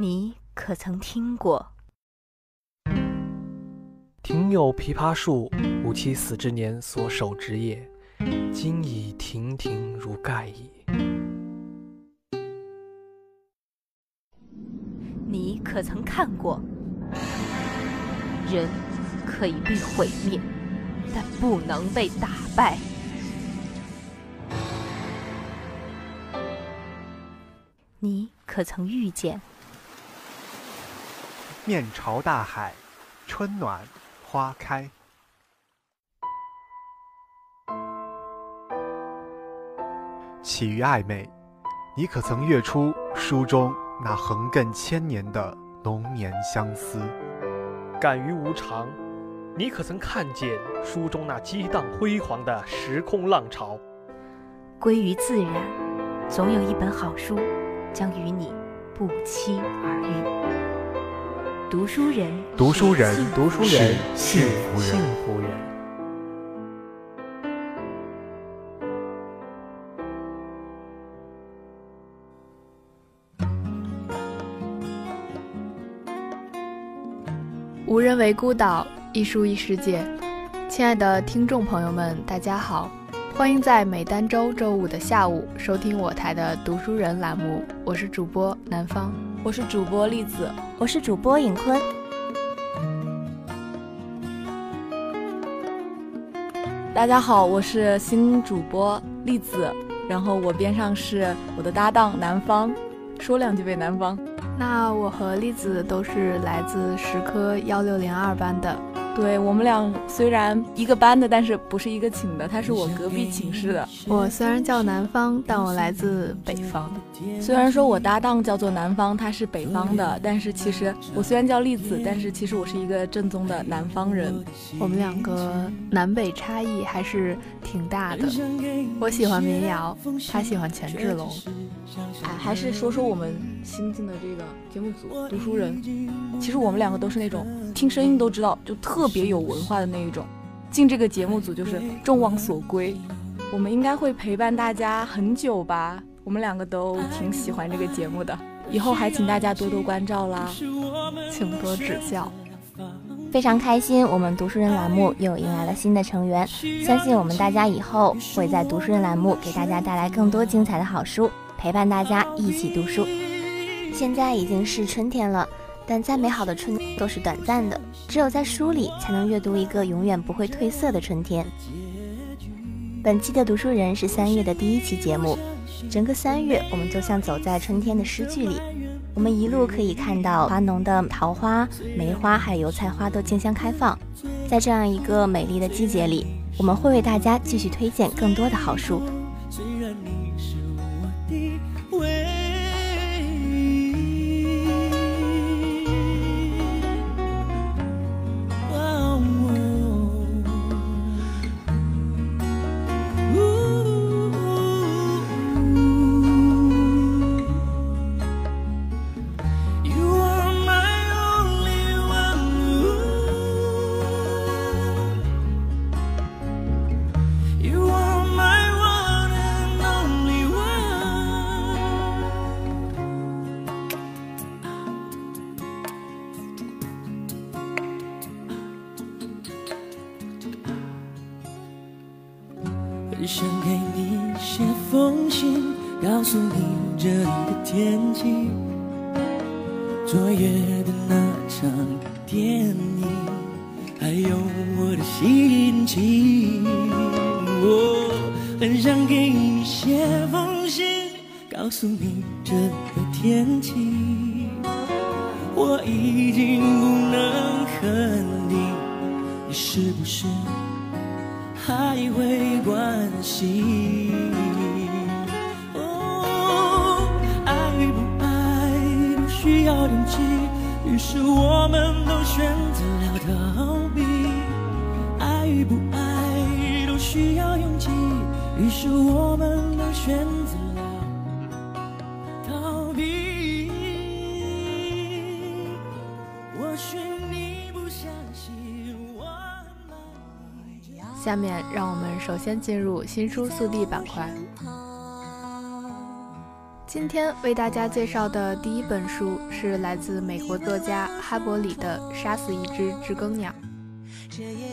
你可曾听过？庭有枇杷树，吾妻死之年所手植也，今已亭亭如盖矣。你可曾看过？人可以被毁灭，但不能被打败。你可曾遇见？面朝大海，春暖花开。起于暧昧，你可曾阅出书中那横亘千年的浓绵相思？感于无常，你可曾看见书中那激荡辉煌的时空浪潮？归于自然，总有一本好书将与你不期而遇。读书人，读书人，读书人是幸福人。幸福人。无人为孤岛，一书一世界。亲爱的听众朋友们，大家好，欢迎在每单周周五的下午收听我台的读书人栏目，我是主播南方，我是主播栗子，我是主播尹坤。大家好，我是新主播栗子，然后我边上是我的搭档南方，说两句呗，南方。那我和栗子都是来自十科幺六零二班的。对我们俩虽然一个班的，但是不是一个寝的，他是我隔壁寝室的。我虽然叫南方，但我来自北方。虽然说我搭档叫做南方，他是北方的，但是其实我虽然叫栗子，但是其实我是一个正宗的南方人。我们两个南北差异还是挺大的。我喜欢民谣，他喜欢权志龙。哎，还是说说我们新进的这个节目组读书人。其实我们两个都是那种听声音都知道就特别有文化的那一种，进这个节目组就是众望所归。我们应该会陪伴大家很久吧？我们两个都挺喜欢这个节目的，以后还请大家多多关照啦，请多指教。非常开心，我们读书人栏目又迎来了新的成员，相信我们大家以后会在读书人栏目给大家带来更多精彩的好书。陪伴大家一起读书。现在已经是春天了，但再美好的春都是短暂的，只有在书里才能阅读一个永远不会褪色的春天。本期的读书人是三月的第一期节目，整个三月我们就像走在春天的诗句里，我们一路可以看到花农的桃花、梅花还有油菜花都竞相开放。在这样一个美丽的季节里，我们会为大家继续推荐更多的好书。要勇气，于是我们都选择了逃避。爱与不爱都需要勇气，于是我们都选择了逃避。或许你不相信我。下面让我们首先进入新书速递板块。今天为大家介绍的第一本书是来自美国作家哈伯里的《杀死一只知更鸟》。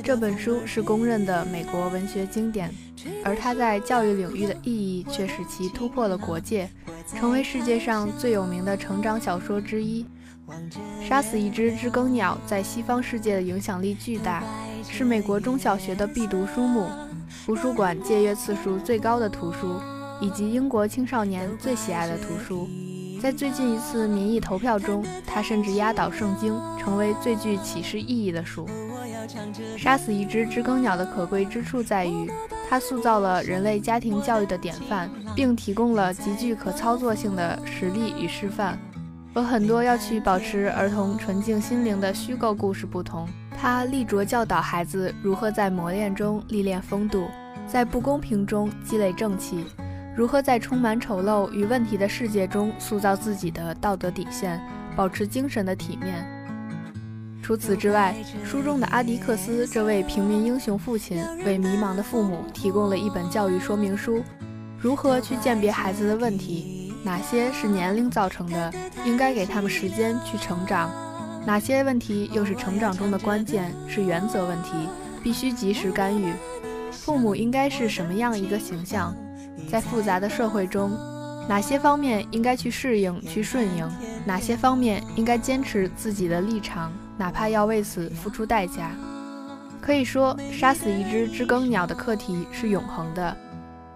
这本书是公认的美国文学经典，而它在教育领域的意义却使其突破了国界，成为世界上最有名的成长小说之一。《杀死一只知更鸟》在西方世界的影响力巨大，是美国中小学的必读书目，图书馆借阅次数最高的图书。以及英国青少年最喜爱的图书，在最近一次民意投票中，它甚至压倒圣经，成为最具启示意义的书。杀死一只知更鸟的可贵之处在于，它塑造了人类家庭教育的典范，并提供了极具可操作性的实例与示范。和很多要去保持儿童纯净心灵的虚构故事不同，它力着教导孩子如何在磨练中历练风度，在不公平中积累正气。如何在充满丑陋与问题的世界中塑造自己的道德底线，保持精神的体面？除此之外，书中的阿迪克斯这位平民英雄父亲为迷茫的父母提供了一本教育说明书：如何去鉴别孩子的问题？哪些是年龄造成的，应该给他们时间去成长；哪些问题又是成长中的关键，是原则问题，必须及时干预？父母应该是什么样一个形象？在复杂的社会中，哪些方面应该去适应、去顺应？哪些方面应该坚持自己的立场，哪怕要为此付出代价？可以说，杀死一只知更鸟的课题是永恒的，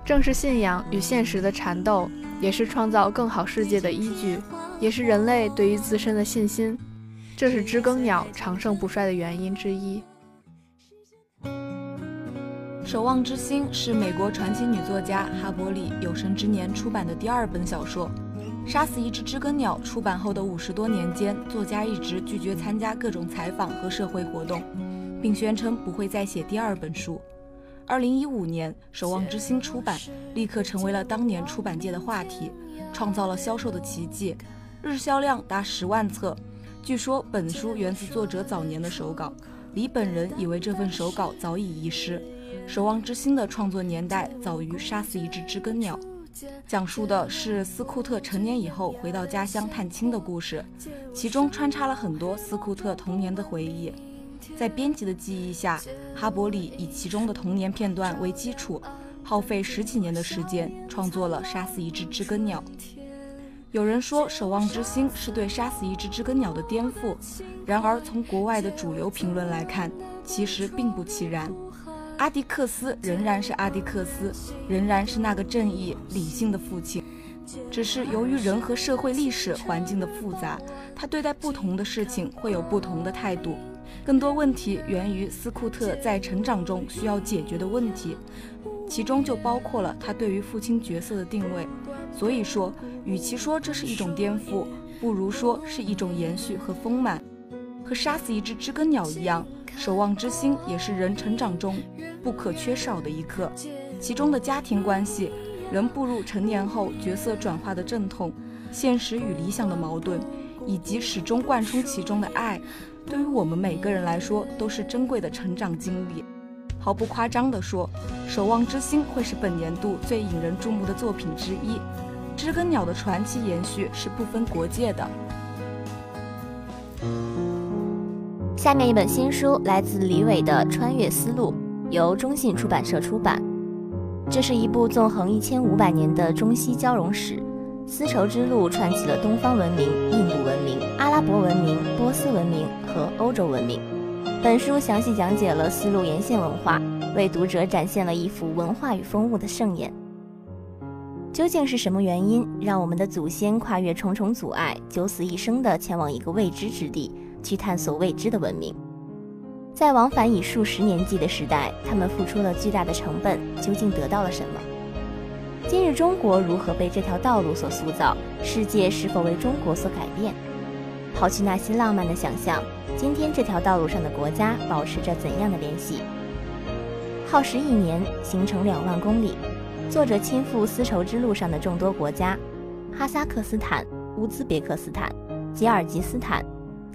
正是信仰与现实的缠斗，也是创造更好世界的依据，也是人类对于自身的信心。这是知更鸟长盛不衰的原因之一。《守望之星》是美国传奇女作家哈伯里有生之年出版的第二本小说。杀死一只知更鸟出版后的五十多年间，作家一直拒绝参加各种采访和社会活动，并宣称不会再写第二本书。二零一五年，《守望之星》出版，立刻成为了当年出版界的话题，创造了销售的奇迹，日销量达十万册。据说本书源自作者早年的手稿，李本人以为这份手稿早已遗失。《守望之星》的创作年代早于《杀死一只知更鸟》，讲述的是斯库特成年以后回到家乡探亲的故事，其中穿插了很多斯库特童年的回忆。在编辑的记忆下，哈伯里以其中的童年片段为基础，耗费十几年的时间创作了《杀死一只知更鸟》。有人说，《守望之星》是对《杀死一只知更鸟》的颠覆，然而从国外的主流评论来看，其实并不其然。阿迪克斯仍然是阿迪克斯，仍然是那个正义理性的父亲，只是由于人和社会历史环境的复杂，他对待不同的事情会有不同的态度。更多问题源于斯库特在成长中需要解决的问题，其中就包括了他对于父亲角色的定位。所以说，与其说这是一种颠覆，不如说是一种延续和丰满。和杀死一只知更鸟一样。守望之心也是人成长中不可缺少的一课，其中的家庭关系，人步入成年后角色转化的阵痛，现实与理想的矛盾，以及始终贯穿其中的爱，对于我们每个人来说都是珍贵的成长经历。毫不夸张地说，守望之心会是本年度最引人注目的作品之一。知更鸟的传奇延续是不分国界的。下面一本新书来自李伟的《穿越丝路》，由中信出版社出版。这是一部纵横一千五百年的中西交融史，丝绸之路串起了东方文明、印度文明、阿拉伯文明、波斯文明和欧洲文明。本书详细讲解了丝路沿线文化，为读者展现了一幅文化与风物的盛宴。究竟是什么原因，让我们的祖先跨越重重阻碍，九死一生地前往一个未知之地？去探索未知的文明，在往返以数十年计的时代，他们付出了巨大的成本，究竟得到了什么？今日中国如何被这条道路所塑造？世界是否为中国所改变？抛去那些浪漫的想象，今天这条道路上的国家保持着怎样的联系？耗时一年，行程两万公里，作者亲赴丝绸之路上的众多国家：哈萨克斯坦、乌兹别克斯坦、吉尔吉斯坦。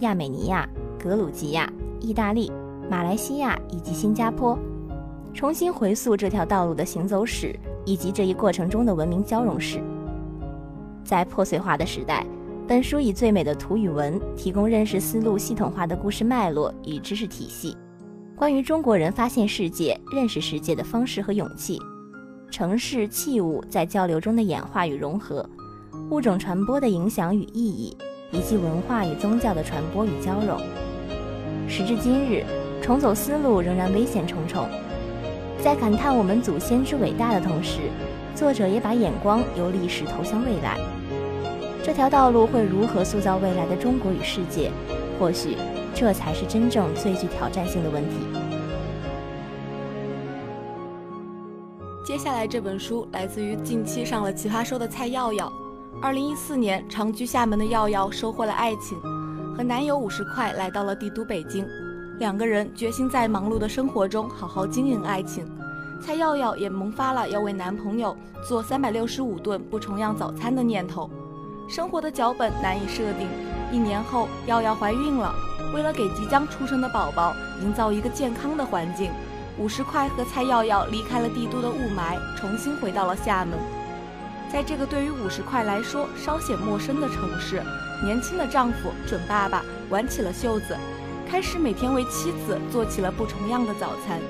亚美尼亚、格鲁吉亚、意大利、马来西亚以及新加坡，重新回溯这条道路的行走史，以及这一过程中的文明交融史。在破碎化的时代，本书以最美的图与文，提供认识思路系统化的故事脉络与知识体系，关于中国人发现世界、认识世界的方式和勇气，城市器物在交流中的演化与融合，物种传播的影响与意义，以及文化与宗教的传播与交融。时至今日，重走思路仍然危险重重。在感叹我们祖先之伟大的同时，作者也把眼光由历史投向未来。这条道路会如何塑造未来的中国与世界？或许，这才是真正最具挑战性的问题。接下来这本书来自于近期上了《奇葩说》的蔡耀耀。二零一四年，长居厦门的耀耀收获了爱情，和男友五十块来到了帝都北京。两个人决心在忙碌的生活中好好经营爱情。蔡耀耀也萌发了要为男朋友做三百六十五顿不重样早餐的念头。生活的脚本难以设定。一年后，耀耀怀孕了。为了给即将出生的宝宝营造一个健康的环境，五十块和蔡耀耀离开了帝都的雾霾，重新回到了厦门。在这个对于五十块来说稍显陌生的城市，年轻的丈夫准爸爸挽起了袖子。开始每天为妻子做起了不重样的早餐。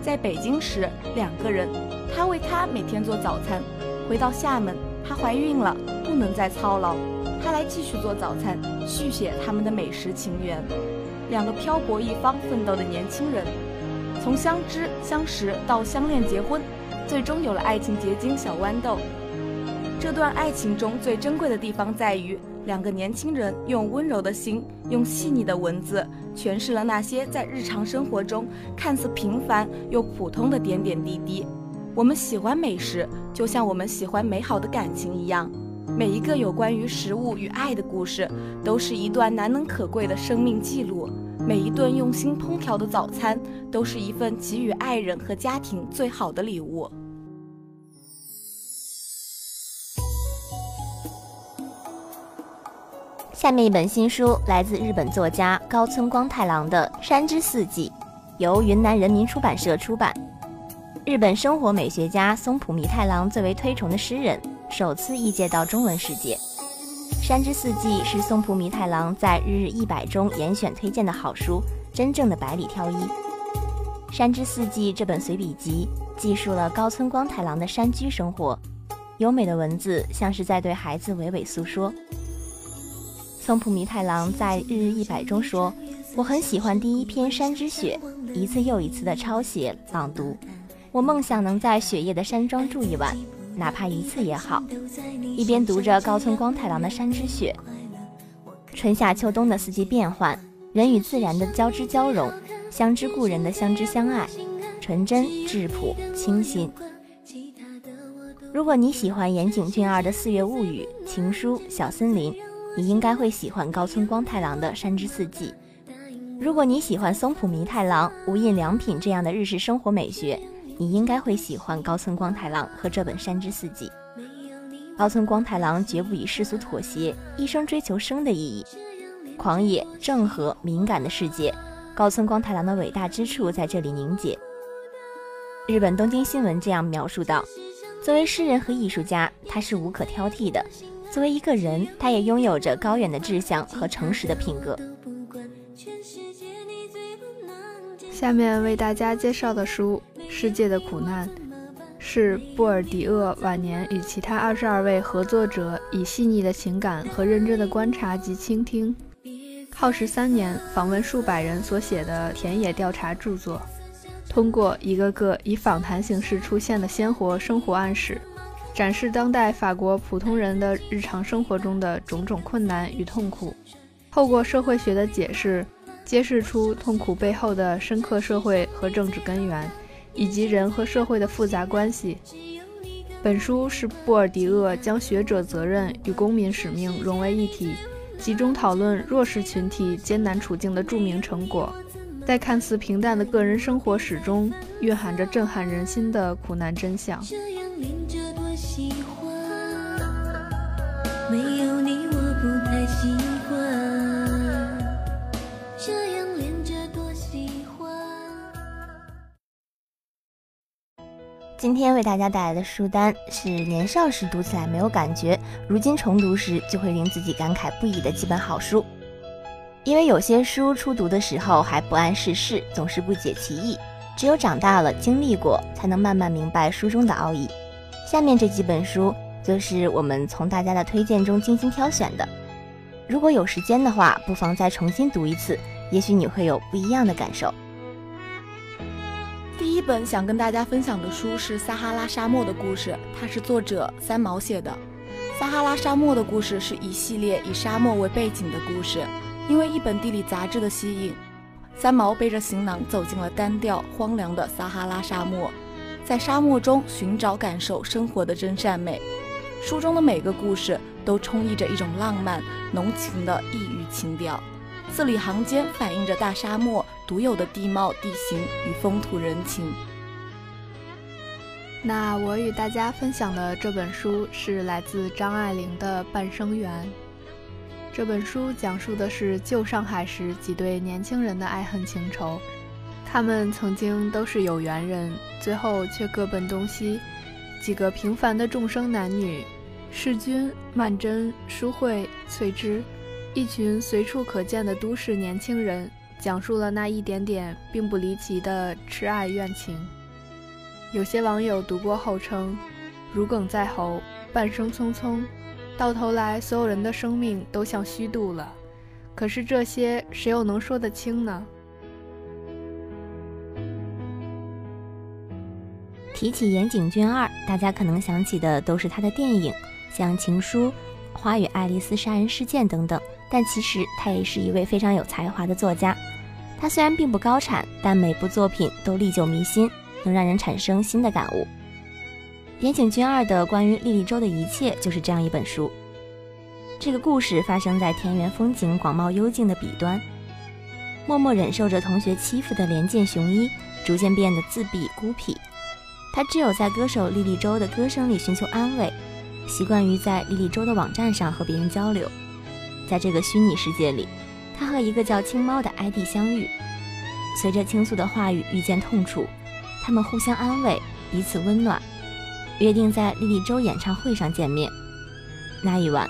在北京时，两个人，他为她每天做早餐。回到厦门，她怀孕了，不能再操劳，他来继续做早餐，续写他们的美食情缘。两个漂泊一方奋斗的年轻人，从相知相识到相恋结婚，最终有了爱情结晶小豌豆。这段爱情中最珍贵的地方在于。两个年轻人用温柔的心，用细腻的文字诠释了那些在日常生活中看似平凡又普通的点点滴滴。我们喜欢美食，就像我们喜欢美好的感情一样。每一个有关于食物与爱的故事，都是一段难能可贵的生命记录。每一顿用心烹调的早餐，都是一份给予爱人和家庭最好的礼物。下面一本新书来自日本作家高村光太郎的《山之四季》，由云南人民出版社出版。日本生活美学家松浦弥太郎最为推崇的诗人，首次译介到中文世界。《山之四季》是松浦弥太郎在日日一百中严选推荐的好书，真正的百里挑一。《山之四季》这本随笔集记述了高村光太郎的山居生活，优美的文字像是在对孩子娓娓诉说。松浦弥太郎在《日日一百》中说：“我很喜欢第一篇《山之雪》，一次又一次的抄写朗读。我梦想能在雪夜的山庄住一晚，哪怕一次也好。一边读着高村光太郎的《山之雪》，春夏秋冬的四季变换，人与自然的交织交融，相知故人的相知相爱，纯真质朴清新。如果你喜欢岩井俊二的《四月物语》《情书》《小森林》。”你应该会喜欢高村光太郎的《山之四季》。如果你喜欢松浦弥太郎、无印良品这样的日式生活美学，你应该会喜欢高村光太郎和这本《山之四季》。高村光太郎绝不以世俗妥协，一生追求生的意义。狂野、正和、敏感的世界，高村光太郎的伟大之处在这里凝结。日本东京新闻这样描述道：“作为诗人和艺术家，他是无可挑剔的。”作为一个人，他也拥有着高远的志向和诚实的品格。下面为大家介绍的书《世界的苦难》，是布尔迪厄晚年与其他二十二位合作者以细腻的情感和认真的观察及倾听，耗时三年，访问数百人所写的田野调查著作，通过一个个以访谈形式出现的鲜活生活暗示。展示当代法国普通人的日常生活中的种种困难与痛苦，透过社会学的解释，揭示出痛苦背后的深刻社会和政治根源，以及人和社会的复杂关系。本书是布尔迪厄将学者责任与公民使命融为一体，集中讨论弱势群体艰难处境的著名成果，在看似平淡的个人生活史中，蕴含着震撼人心的苦难真相。喜欢。没有你，我不太喜欢。这样连着多喜欢。今天为大家带来的书单是年少时读起来没有感觉，如今重读时就会令自己感慨不已的几本好书。因为有些书初读的时候还不谙世事，总是不解其意，只有长大了经历过，才能慢慢明白书中的奥义。下面这几本书就是我们从大家的推荐中精心挑选的。如果有时间的话，不妨再重新读一次，也许你会有不一样的感受。第一本想跟大家分享的书是《撒哈拉沙漠的故事》，它是作者三毛写的。撒哈拉沙漠的故事是一系列以沙漠为背景的故事。因为一本地理杂志的吸引，三毛背着行囊走进了单调荒凉的撒哈拉沙漠，在沙漠中寻找、感受生活的真善美。书中的每个故事都充溢着一种浪漫、浓情的异域情调，字里行间反映着大沙漠独有的地貌、地形与风土人情。那我与大家分享的这本书是来自张爱玲的《半生缘》。这本书讲述的是旧上海时几对年轻人的爱恨情仇，他们曾经都是有缘人，最后却各奔东西。几个平凡的众生男女，世君、曼桢、淑慧、翠芝，一群随处可见的都市年轻人，讲述了那一点点并不离奇的痴爱怨情。有些网友读过后称：“如鲠在喉，半生匆匆。”到头来，所有人的生命都像虚度了。可是这些，谁又能说得清呢？提起岩井俊二，大家可能想起的都是他的电影，像《情书》《花与爱丽丝杀人事件》等等。但其实他也是一位非常有才华的作家。他虽然并不高产，但每部作品都历久弥新，能让人产生新的感悟。岩井俊二的关于莉莉周的一切就是这样一本书。这个故事发生在田园风景广袤幽静的彼端，默默忍受着同学欺负的连见雄一，逐渐变得自闭孤僻。他只有在歌手莉莉周的歌声里寻求安慰，习惯于在莉莉周的网站上和别人交流。在这个虚拟世界里，他和一个叫青猫的 ID 相遇，随着倾诉的话语遇见痛处，他们互相安慰，彼此温暖。约定在莉莉周演唱会上见面。那一晚，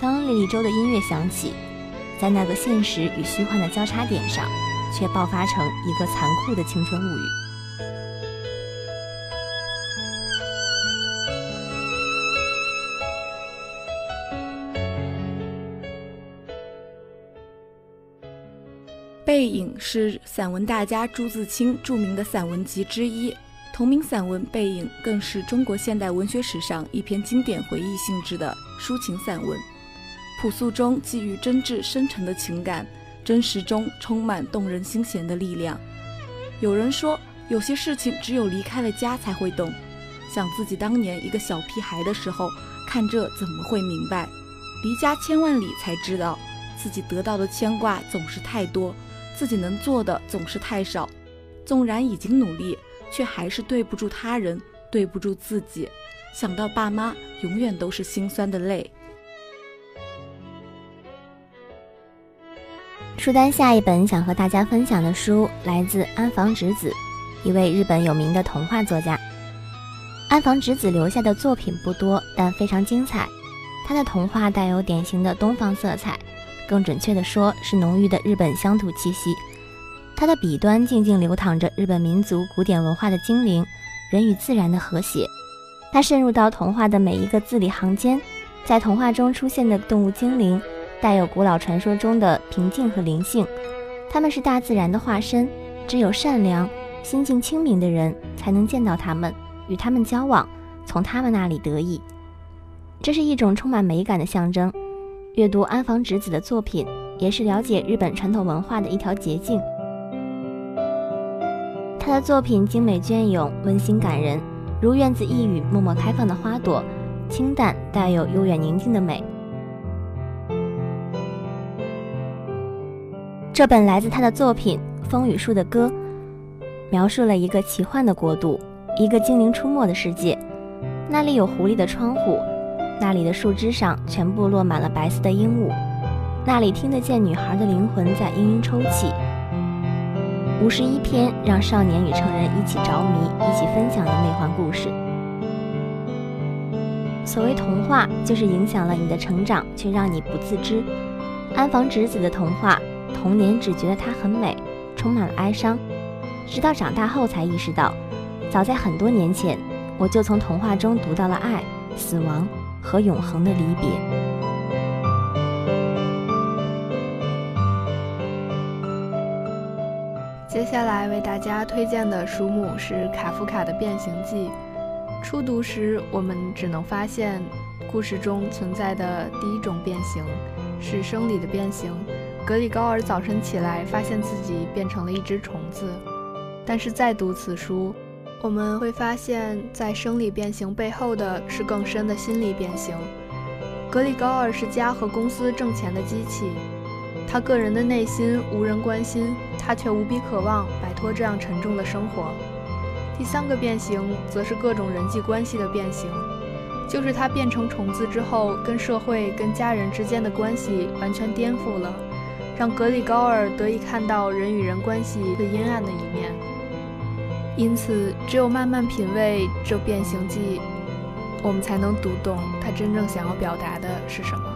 当莉莉周的音乐响起，在那个现实与虚幻的交叉点上，却爆发成一个残酷的青春物语。《背影》是散文大家朱自清著名的散文集之一。同名散文《背影》更是中国现代文学史上一篇经典回忆性质的抒情散文，朴素中寄予真挚深沉的情感，真实中充满动人心弦的力量。有人说，有些事情只有离开了家才会懂。想自己当年一个小屁孩的时候，看这怎么会明白？离家千万里才知道，自己得到的牵挂总是太多，自己能做的总是太少。纵然已经努力。却还是对不住他人，对不住自己。想到爸妈，永远都是心酸的泪。书单下一本想和大家分享的书来自安房直子，一位日本有名的童话作家。安房直子留下的作品不多，但非常精彩。他的童话带有典型的东方色彩，更准确的说是浓郁的日本乡土气息。它的笔端静静流淌着日本民族古典文化的精灵，人与自然的和谐。它渗入到童话的每一个字里行间，在童话中出现的动物精灵，带有古老传说中的平静和灵性。他们是大自然的化身，只有善良、心境清明的人才能见到他们，与他们交往，从他们那里得益。这是一种充满美感的象征。阅读安房直子的作品，也是了解日本传统文化的一条捷径。他的作品精美隽永、温馨感人，如院子一隅默默开放的花朵，清淡带有悠远宁静的美。这本来自他的作品《风雨树的歌》，描述了一个奇幻的国度，一个精灵出没的世界。那里有狐狸的窗户，那里的树枝上全部落满了白色的鹦鹉，那里听得见女孩的灵魂在嘤嘤抽泣。五十一篇让少年与成人一起着迷、一起分享的梦幻故事。所谓童话，就是影响了你的成长，却让你不自知。安房直子的童话，童年只觉得它很美，充满了哀伤，直到长大后才意识到，早在很多年前，我就从童话中读到了爱、死亡和永恒的离别。接下来为大家推荐的书目是卡夫卡的《变形记》。初读时，我们只能发现故事中存在的第一种变形是生理的变形。格里高尔早晨起来，发现自己变成了一只虫子。但是再读此书，我们会发现，在生理变形背后的是更深的心理变形。格里高尔是家和公司挣钱的机器，他个人的内心无人关心，他却无比渴望摆脱这样沉重的生活。第三个变形则是各种人际关系的变形，就是他变成虫子之后，跟社会、跟家人之间的关系完全颠覆了，让格里高尔得以看到人与人关系最阴暗的一面。因此，只有慢慢品味这变形记，我们才能读懂他真正想要表达的是什么。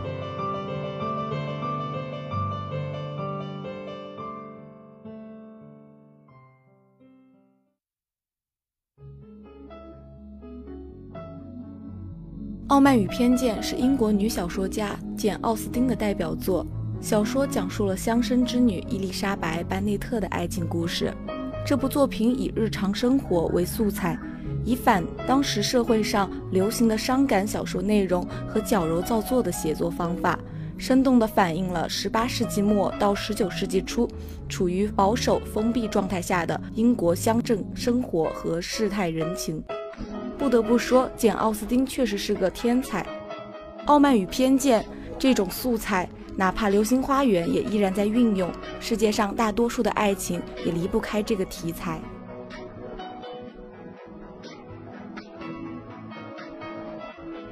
《傲慢与偏见》是英国女小说家简·奥斯汀的代表作。小说讲述了乡绅之女伊丽莎白·班内特的爱情故事。这部作品以日常生活为素材，以反当时社会上流行的伤感小说内容和矫揉造作的写作方法，生动地反映了18世纪末到19世纪初处于保守封闭状态下的英国乡镇生活和世态人情。不得不说，简·奥斯汀确实是个天才。傲慢与偏见这种素材，哪怕《流星花园》也依然在运用。世界上大多数的爱情也离不开这个题材。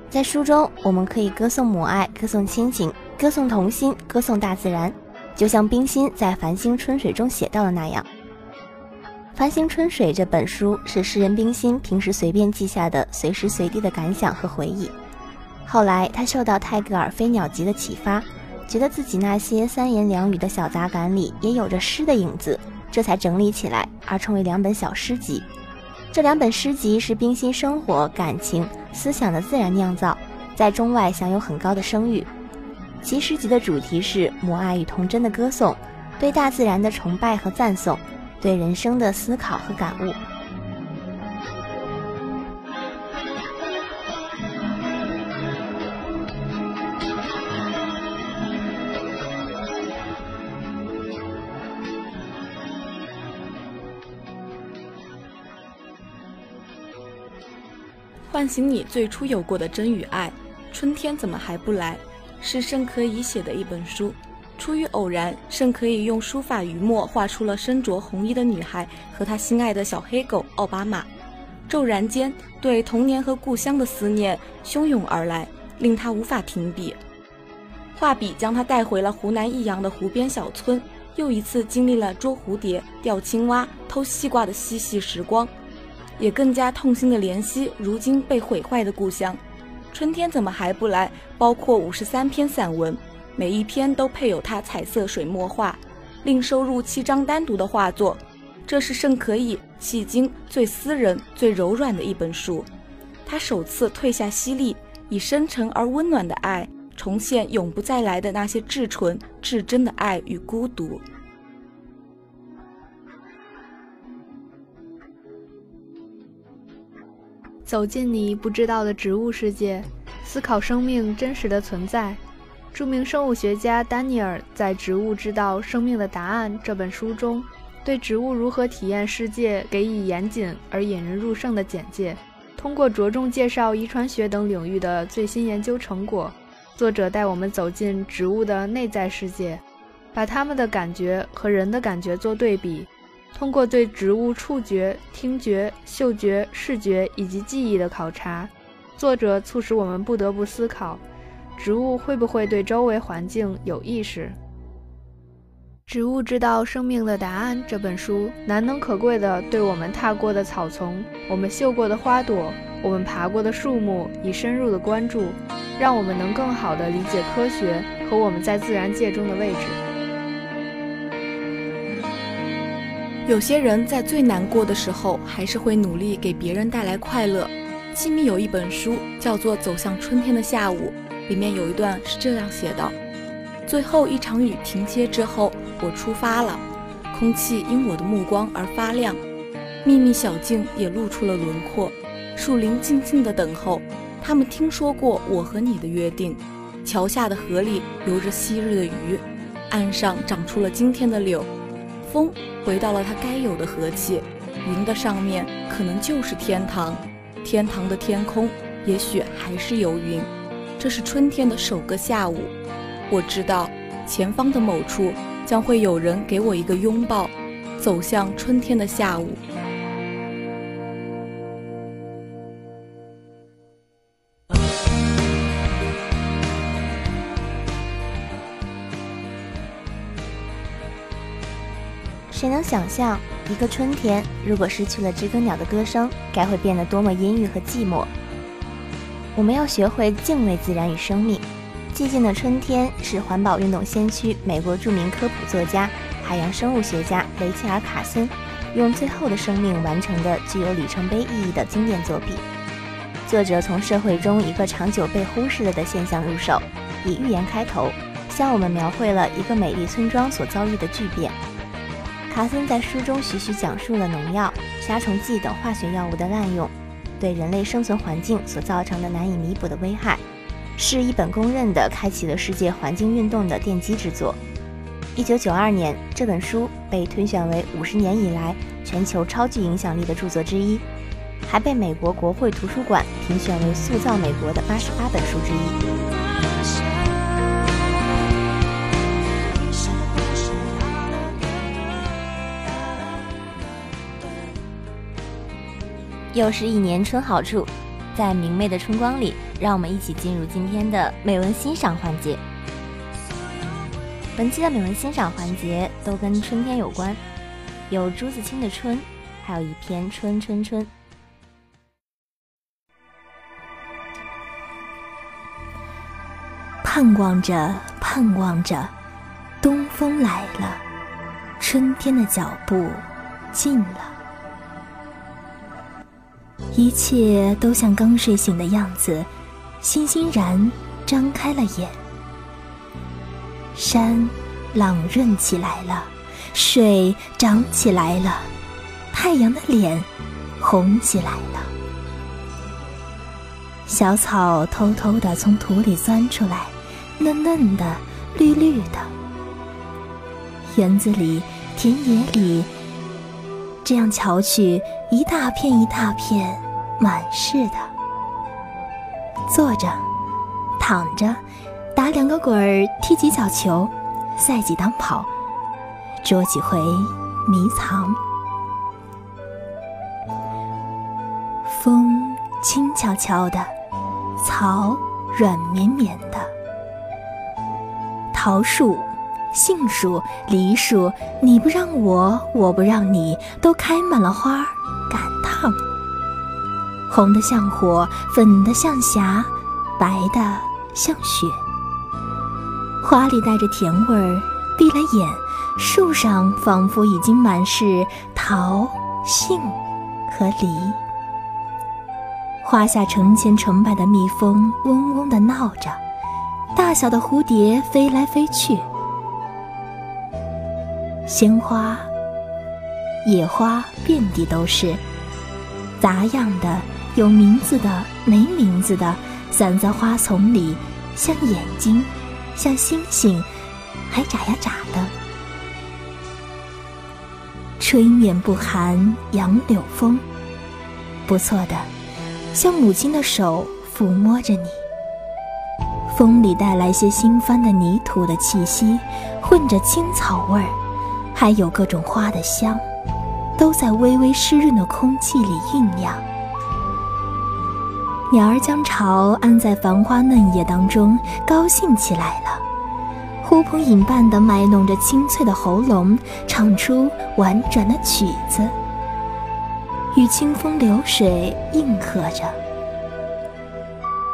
在书中，我们可以歌颂母爱，歌颂亲情，歌颂童心，歌颂大自然，就像冰心在《繁星春水》中写到的那样。《繁星春水》这本书是诗人冰心平时随便记下的随时随地的感想和回忆。后来，他受到泰戈尔《飞鸟集》的启发，觉得自己那些三言两语的小杂感里也有着诗的影子，这才整理起来，而成为两本小诗集。这两本诗集是冰心生活、感情、思想的自然酿造，在中外享有很高的声誉。其诗集的主题是母爱与童真的歌颂，对大自然的崇拜和赞颂。对人生的思考和感悟。唤醒你最初有过的真与爱，春天怎么还不来？是盛可以写的一本书。出于偶然，盛可以用书法余墨画出了身着红衣的女孩和她心爱的小黑狗奥巴马。骤然间，对童年和故乡的思念汹涌而来，令他无法停笔。画笔将他带回了湖南益阳的湖边小村，又一次经历了捉蝴蝶、钓青蛙、偷西瓜的嬉戏时光，也更加痛心地怜惜如今被毁坏的故乡。春天怎么还不来？包括五十三篇散文。每一篇都配有他彩色水墨画，另收入七张单独的画作。这是盛可以迄今最私人、最柔软的一本书。他首次褪下犀利，以深沉而温暖的爱，重现永不再来的那些至纯、至真的爱与孤独。走进你不知道的植物世界，思考生命真实的存在。著名生物学家丹尼尔在《植物知道生命的答案》这本书中，对植物如何体验世界给予严谨而引人入胜的简介。通过着重介绍遗传学等领域的最新研究成果，作者带我们走进植物的内在世界，把它们的感觉和人的感觉做对比。通过对植物触觉、听觉、嗅觉、视觉以及记忆的考察，作者促使我们不得不思考。植物会不会对周围环境有意识？植物知道生命的答案这本书难能可贵的对我们踏过的草丛、我们嗅过的花朵、我们爬过的树木以深入的关注，让我们能更好的理解科学和我们在自然界中的位置。有些人在最难过的时候，还是会努力给别人带来快乐。七米有一本书叫做《走向春天的下午》，里面有一段是这样写的：最后一场雨停歇之后。我出发了，空气因我的目光而发亮，秘密小径也露出了轮廓。树林静静的等候，他们听说过我和你的约定。桥下的河里游着昔日的鱼，岸上长出了今天的柳。风回到了它该有的和气，云的上面可能就是天堂，天堂的天空也许还是有云。这是春天的首个下午，我知道前方的某处。将会有人给我一个拥抱，走向春天的下午。谁能想象一个春天，如果失去了知更鸟的歌声，该会变得多么阴郁和寂寞？我们要学会敬畏自然与生命。寂静的春天是环保运动先驱、美国著名科普作家、海洋生物学家雷切尔·卡森用最后的生命完成的具有里程碑意义的经典作品。作者从社会中一个长久被忽视了的现象入手，以寓言开头，向我们描绘了一个美丽村庄所遭遇的巨变。卡森在书中徐徐讲述了农药、杀虫剂等化学药物的滥用对人类生存环境所造成的难以弥补的危害。是一本公认的开启了世界环境运动的奠基之作。一九九二年，这本书被推选为五十年以来全球超具影响力的著作之一，还被美国国会图书馆评选为塑造美国的八十八本书之一。又是一年春好处。在明媚的春光里，让我们一起进入今天的美文欣赏环节。本期的美文欣赏环节都跟春天有关，有朱自清的《春》，还有一篇《春春春》。盼望着，盼望着，东风来了，春天的脚步近了。一切都像刚睡醒的样子，欣欣然张开了眼。山朗润起来了，水涨起来了，太阳的脸红起来了。小草偷偷地从土里钻出来，嫩嫩的，绿绿的。园子里，田野里。这样瞧去，一大片一大片，满是的。坐着，躺着，打两个滚儿，踢几脚球，赛几趟跑，捉几回迷藏。风轻悄悄的，草软绵绵的，桃树。杏树、梨树，你不让我，我不让你，都开满了花，赶趟。红的像火，粉的像霞，白的像雪。花里带着甜味儿，闭了眼，树上仿佛已经满是桃、杏和梨。花下成千成百的蜜蜂嗡嗡地闹着，大小的蝴蝶飞来飞去。鲜花、野花遍地都是，杂样的、有名字的、没名字的，散在花丛里，像眼睛，像星星，还眨呀眨的。吹面不寒杨柳风，不错的，像母亲的手抚摸着你。风里带来些新翻的泥土的气息，混着青草味儿。还有各种花的香，都在微微湿润的空气里酝酿。鸟儿将巢安在繁花嫩叶当中，高兴起来了。呼朋引伴地卖弄着清脆的喉咙，唱出婉转的曲子，与清风流水应和着。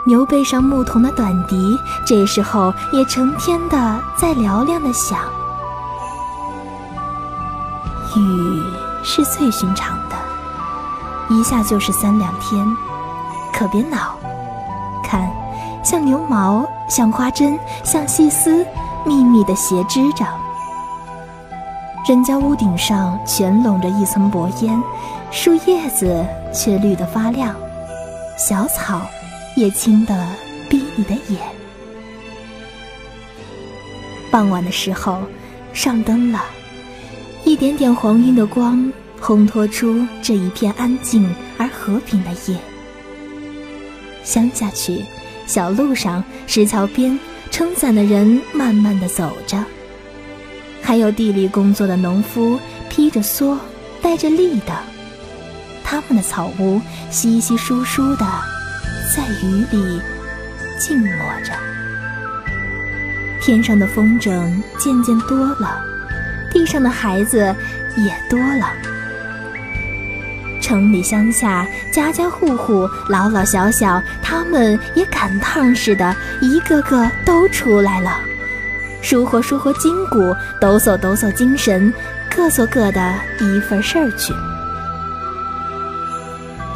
牛背上牧童的短笛，这时候也成天的在嘹亮的响。雨是最寻常的，一下就是三两天，可别恼。看，像牛毛，像花针，像细丝，密密的斜织着。人家屋顶上全笼着一层薄烟，树叶子却绿得发亮，小草也青得逼你的眼。傍晚的时候，上灯了。点点黄晕的光，烘托出这一片安静而和平的夜。乡下去，小路上、石桥边，撑伞的人慢慢的走着，还有地里工作的农夫，披着蓑，戴着笠的，他们的草屋稀稀疏疏的，在雨里静默着。天上的风筝渐渐多了。地上的孩子也多了，城里乡下，家家户户，老老小小，他们也赶趟似的，一个个都出来了，舒活舒活筋骨，抖擞抖擞精神，各做各的一份事儿去。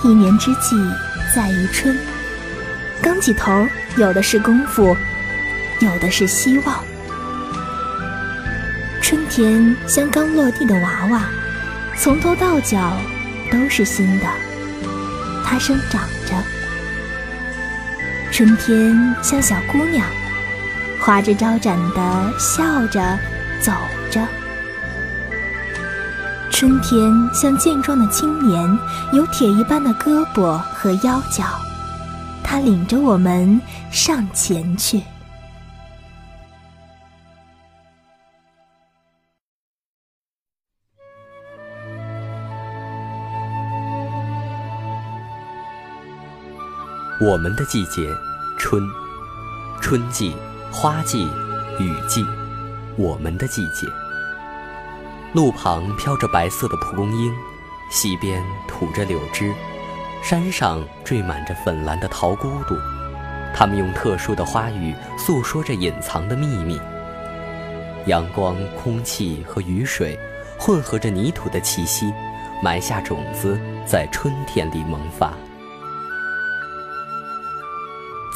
一年之计在于春，刚起头，有的是功夫，有的是希望。春天像刚落地的娃娃，从头到脚都是新的，它生长着。春天像小姑娘，花枝招展的笑着走着。春天像健壮的青年，有铁一般的胳膊和腰脚，他领着我们上前去。我们的季节，春，春季、花季、雨季，我们的季节。路旁飘着白色的蒲公英，溪边吐着柳枝，山上缀满着粉蓝的桃咕嘟，它们用特殊的花语诉说着隐藏的秘密。阳光、空气和雨水混合着泥土的气息，埋下种子，在春天里萌发。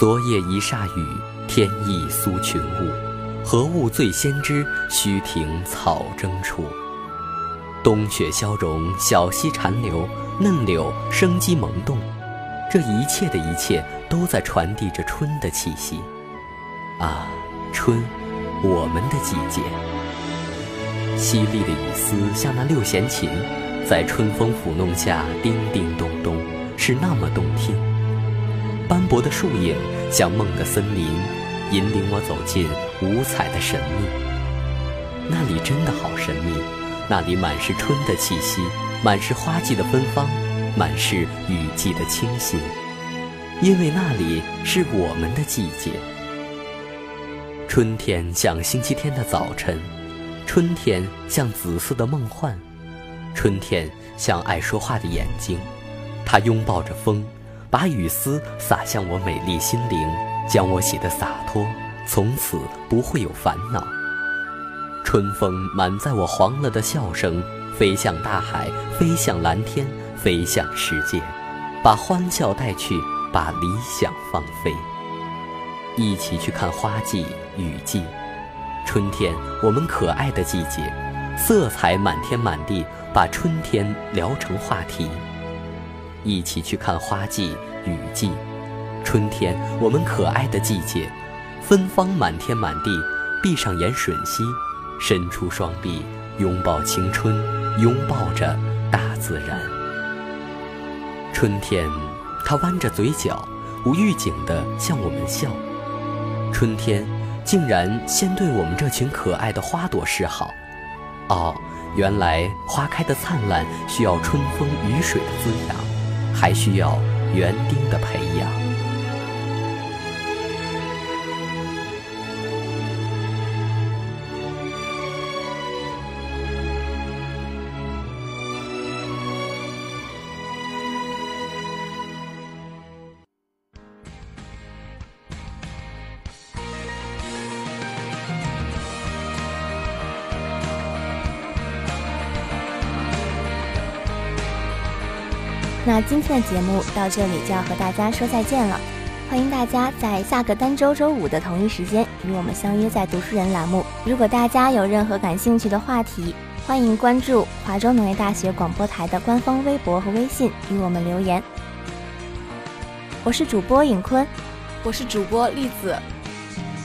昨夜一霎雨，天意苏群雾。何物最先知？须庭草争处。冬雪消融，小溪潺流，嫩柳生机萌动。这一切的一切，都在传递着春的气息。啊，春，我们的季节。淅沥的雨丝像那六弦琴，在春风抚弄下叮叮咚咚，是那么动听。斑驳的树影像梦的森林，引领我走进五彩的神秘。那里真的好神秘，那里满是春的气息，满是花季的芬芳，满是雨季的清新。因为那里是我们的季节。春天像星期天的早晨，春天像紫色的梦幻，春天像爱说话的眼睛，它拥抱着风。把雨丝洒向我美丽心灵，将我洗得洒脱，从此不会有烦恼。春风满载我黄了的笑声，飞向大海，飞向蓝天，飞向世界，把欢笑带去，把理想放飞。一起去看花季、雨季，春天我们可爱的季节，色彩满天满地，把春天聊成话题。一起去看花季、雨季，春天我们可爱的季节，芬芳满天满地。闭上眼吮吸，伸出双臂拥抱青春，拥抱着大自然。春天，它弯着嘴角，无预警地向我们笑。春天，竟然先对我们这群可爱的花朵示好。哦，原来花开的灿烂需要春风雨水的滋养。还需要园丁的培养。那今天的节目到这里就要和大家说再见了，欢迎大家在下个单周周五的同一时间与我们相约在读书人栏目。如果大家有任何感兴趣的话题，欢迎关注华中农业大学广播台的官方微博和微信与我们留言。我是主播尹坤，我是主播栗子，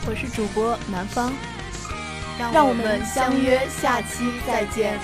我是主播南方，让我们相约下期再见。